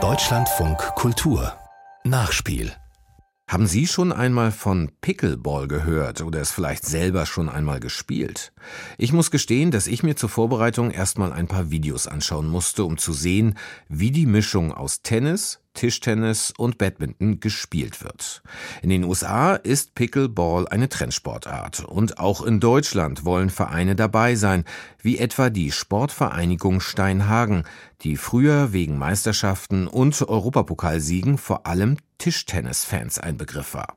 Deutschlandfunk Kultur Nachspiel haben Sie schon einmal von Pickleball gehört oder es vielleicht selber schon einmal gespielt? Ich muss gestehen, dass ich mir zur Vorbereitung erstmal ein paar Videos anschauen musste, um zu sehen, wie die Mischung aus Tennis, Tischtennis und Badminton gespielt wird. In den USA ist Pickleball eine Trendsportart und auch in Deutschland wollen Vereine dabei sein, wie etwa die Sportvereinigung Steinhagen, die früher wegen Meisterschaften und Europapokalsiegen vor allem Tischtennisfans ein Begriff war.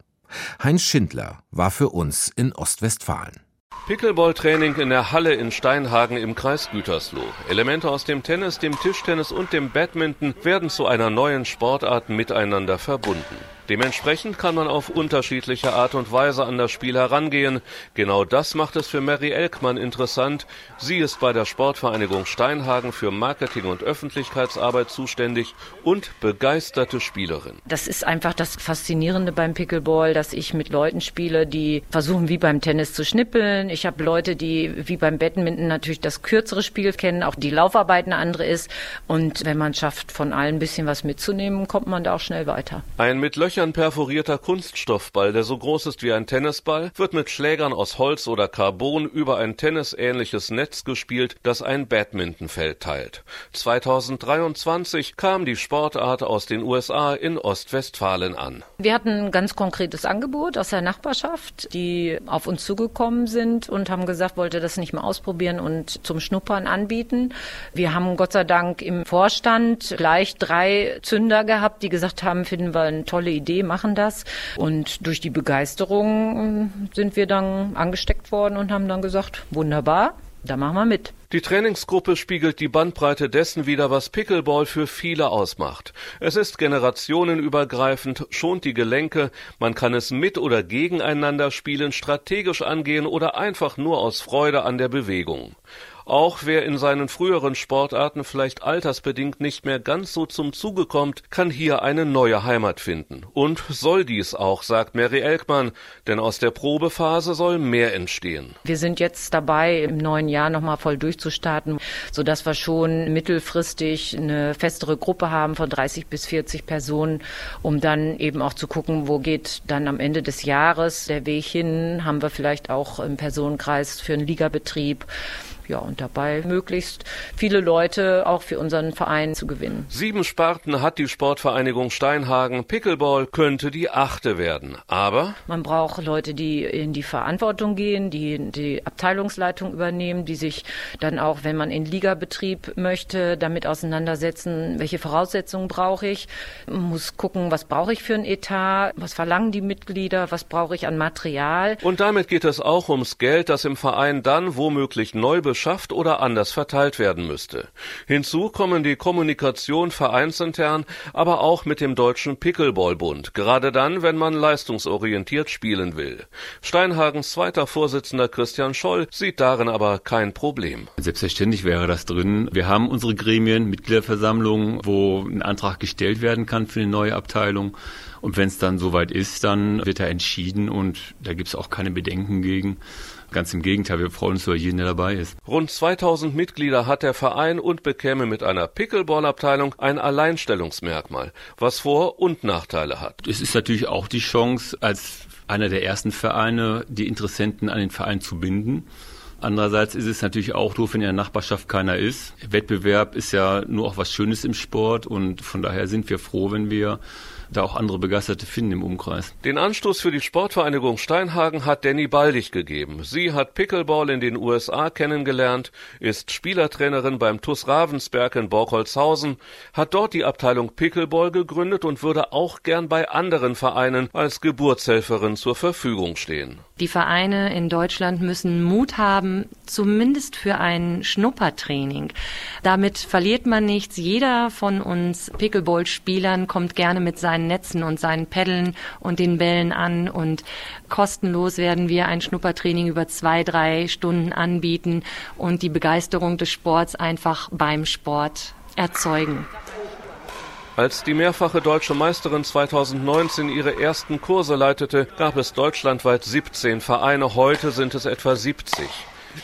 Heinz Schindler war für uns in Ostwestfalen. Pickleball-Training in der Halle in Steinhagen im Kreis Gütersloh. Elemente aus dem Tennis, dem Tischtennis und dem Badminton werden zu einer neuen Sportart miteinander verbunden. Dementsprechend kann man auf unterschiedliche Art und Weise an das Spiel herangehen. Genau das macht es für Mary Elkmann interessant. Sie ist bei der Sportvereinigung Steinhagen für Marketing und Öffentlichkeitsarbeit zuständig und begeisterte Spielerin. Das ist einfach das Faszinierende beim Pickleball, dass ich mit Leuten spiele, die versuchen wie beim Tennis zu schnippeln. Ich habe Leute, die wie beim Badminton natürlich das kürzere Spiel kennen, auch die Laufarbeit eine andere ist. Und wenn man schafft, von allen ein bisschen was mitzunehmen, kommt man da auch schnell weiter. Ein mit Löchern Löchern perforierter Kunststoffball, der so groß ist wie ein Tennisball, wird mit Schlägern aus Holz oder Carbon über ein tennisähnliches Netz gespielt, das ein Badmintonfeld teilt. 2023 kam die Sportart aus den USA in Ostwestfalen an. Wir hatten ein ganz konkretes Angebot aus der Nachbarschaft, die auf uns zugekommen sind und haben gesagt, wollte das nicht mal ausprobieren und zum Schnuppern anbieten. Wir haben Gott sei Dank im Vorstand gleich drei Zünder gehabt, die gesagt haben, finden wir eine tolle Idee Idee, machen das. Und durch die Begeisterung äh, sind wir dann angesteckt worden und haben dann gesagt, wunderbar, da machen wir mit. Die Trainingsgruppe spiegelt die Bandbreite dessen wider, was Pickleball für viele ausmacht. Es ist generationenübergreifend, schont die Gelenke, man kann es mit oder gegeneinander spielen, strategisch angehen oder einfach nur aus Freude an der Bewegung. Auch wer in seinen früheren Sportarten vielleicht altersbedingt nicht mehr ganz so zum Zuge kommt, kann hier eine neue Heimat finden. Und soll dies auch, sagt Mary Elkmann, denn aus der Probephase soll mehr entstehen. Wir sind jetzt dabei, im neuen Jahr nochmal voll durchzustarten, sodass wir schon mittelfristig eine festere Gruppe haben von 30 bis 40 Personen, um dann eben auch zu gucken, wo geht dann am Ende des Jahres der Weg hin, haben wir vielleicht auch im Personenkreis für einen Ligabetrieb ja, und dabei möglichst viele Leute auch für unseren Verein zu gewinnen. Sieben Sparten hat die Sportvereinigung Steinhagen. Pickleball könnte die achte werden. Aber man braucht Leute, die in die Verantwortung gehen, die die Abteilungsleitung übernehmen, die sich dann auch, wenn man in Ligabetrieb möchte, damit auseinandersetzen, welche Voraussetzungen brauche ich, man muss gucken, was brauche ich für ein Etat, was verlangen die Mitglieder, was brauche ich an Material. Und damit geht es auch ums Geld, das im Verein dann womöglich neu beschafft oder anders verteilt werden müsste. Hinzu kommen die Kommunikation vereinsintern, aber auch mit dem Deutschen Pickleballbund, gerade dann, wenn man leistungsorientiert spielen will. Steinhagens zweiter Vorsitzender Christian Scholl sieht darin aber kein Problem. Selbstverständlich wäre das drin. Wir haben unsere Gremien, Mitgliederversammlungen, wo ein Antrag gestellt werden kann für eine neue Abteilung. Und wenn es dann soweit ist, dann wird er entschieden und da gibt es auch keine Bedenken gegen. Ganz im Gegenteil, wir freuen uns über jeden, der dabei ist. Rund 2000 Mitglieder hat der Verein und bekäme mit einer Pickleball-Abteilung ein Alleinstellungsmerkmal, was Vor- und Nachteile hat. Es ist natürlich auch die Chance, als einer der ersten Vereine die Interessenten an den Verein zu binden. Andererseits ist es natürlich auch doof, wenn in der Nachbarschaft keiner ist. Wettbewerb ist ja nur auch was Schönes im Sport und von daher sind wir froh, wenn wir da auch andere Begeisterte finden im Umkreis. Den Anstoß für die Sportvereinigung Steinhagen hat Danny Baldig gegeben. Sie hat Pickleball in den USA kennengelernt, ist Spielertrainerin beim TUS Ravensberg in Borkholzhausen, hat dort die Abteilung Pickleball gegründet und würde auch gern bei anderen Vereinen als Geburtshelferin zur Verfügung stehen. Die Vereine in Deutschland müssen Mut haben, zumindest für ein Schnuppertraining. Damit verliert man nichts. Jeder von uns Pickleball-Spielern kommt gerne mit seinen Netzen und seinen Peddeln und den Bällen an und kostenlos werden wir ein Schnuppertraining über zwei, drei Stunden anbieten und die Begeisterung des Sports einfach beim Sport erzeugen. Als die mehrfache deutsche Meisterin 2019 ihre ersten Kurse leitete, gab es deutschlandweit 17 Vereine, heute sind es etwa 70.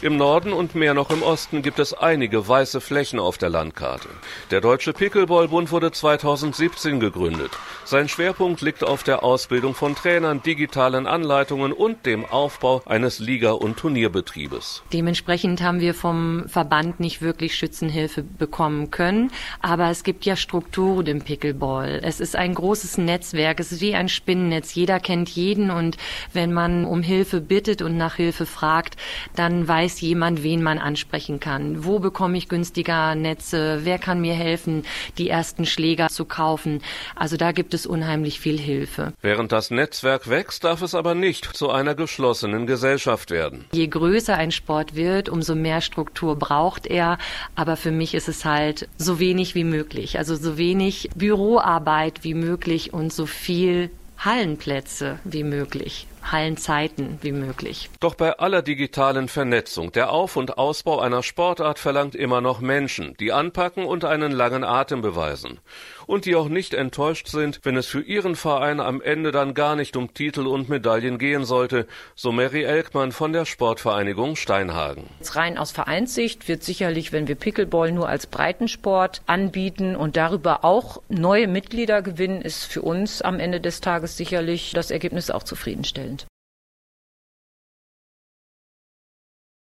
Im Norden und mehr noch im Osten gibt es einige weiße Flächen auf der Landkarte. Der Deutsche Pickleballbund wurde 2017 gegründet. Sein Schwerpunkt liegt auf der Ausbildung von Trainern, digitalen Anleitungen und dem Aufbau eines Liga- und Turnierbetriebes. Dementsprechend haben wir vom Verband nicht wirklich Schützenhilfe bekommen können, aber es gibt ja Strukturen im Pickleball. Es ist ein großes Netzwerk, es ist wie ein Spinnennetz. Jeder kennt jeden und wenn man um Hilfe bittet und nach Hilfe fragt, dann weiß jemand, wen man ansprechen kann. Wo bekomme ich günstiger Netze? Wer kann mir helfen, die ersten Schläger zu kaufen? Also da gibt es unheimlich viel Hilfe. Während das Netzwerk wächst, darf es aber nicht zu einer geschlossenen Gesellschaft werden. Je größer ein Sport wird, umso mehr Struktur braucht er. Aber für mich ist es halt so wenig wie möglich. Also so wenig Büroarbeit wie möglich und so viel Hallenplätze wie möglich. Hallenzeiten wie möglich. Doch bei aller digitalen Vernetzung, der Auf- und Ausbau einer Sportart verlangt immer noch Menschen, die anpacken und einen langen Atem beweisen. Und die auch nicht enttäuscht sind, wenn es für ihren Verein am Ende dann gar nicht um Titel und Medaillen gehen sollte, so Mary Elkmann von der Sportvereinigung Steinhagen. Jetzt rein aus Vereinssicht wird sicherlich, wenn wir Pickleball nur als Breitensport anbieten und darüber auch neue Mitglieder gewinnen, ist für uns am Ende des Tages sicherlich das Ergebnis auch zufriedenstellend.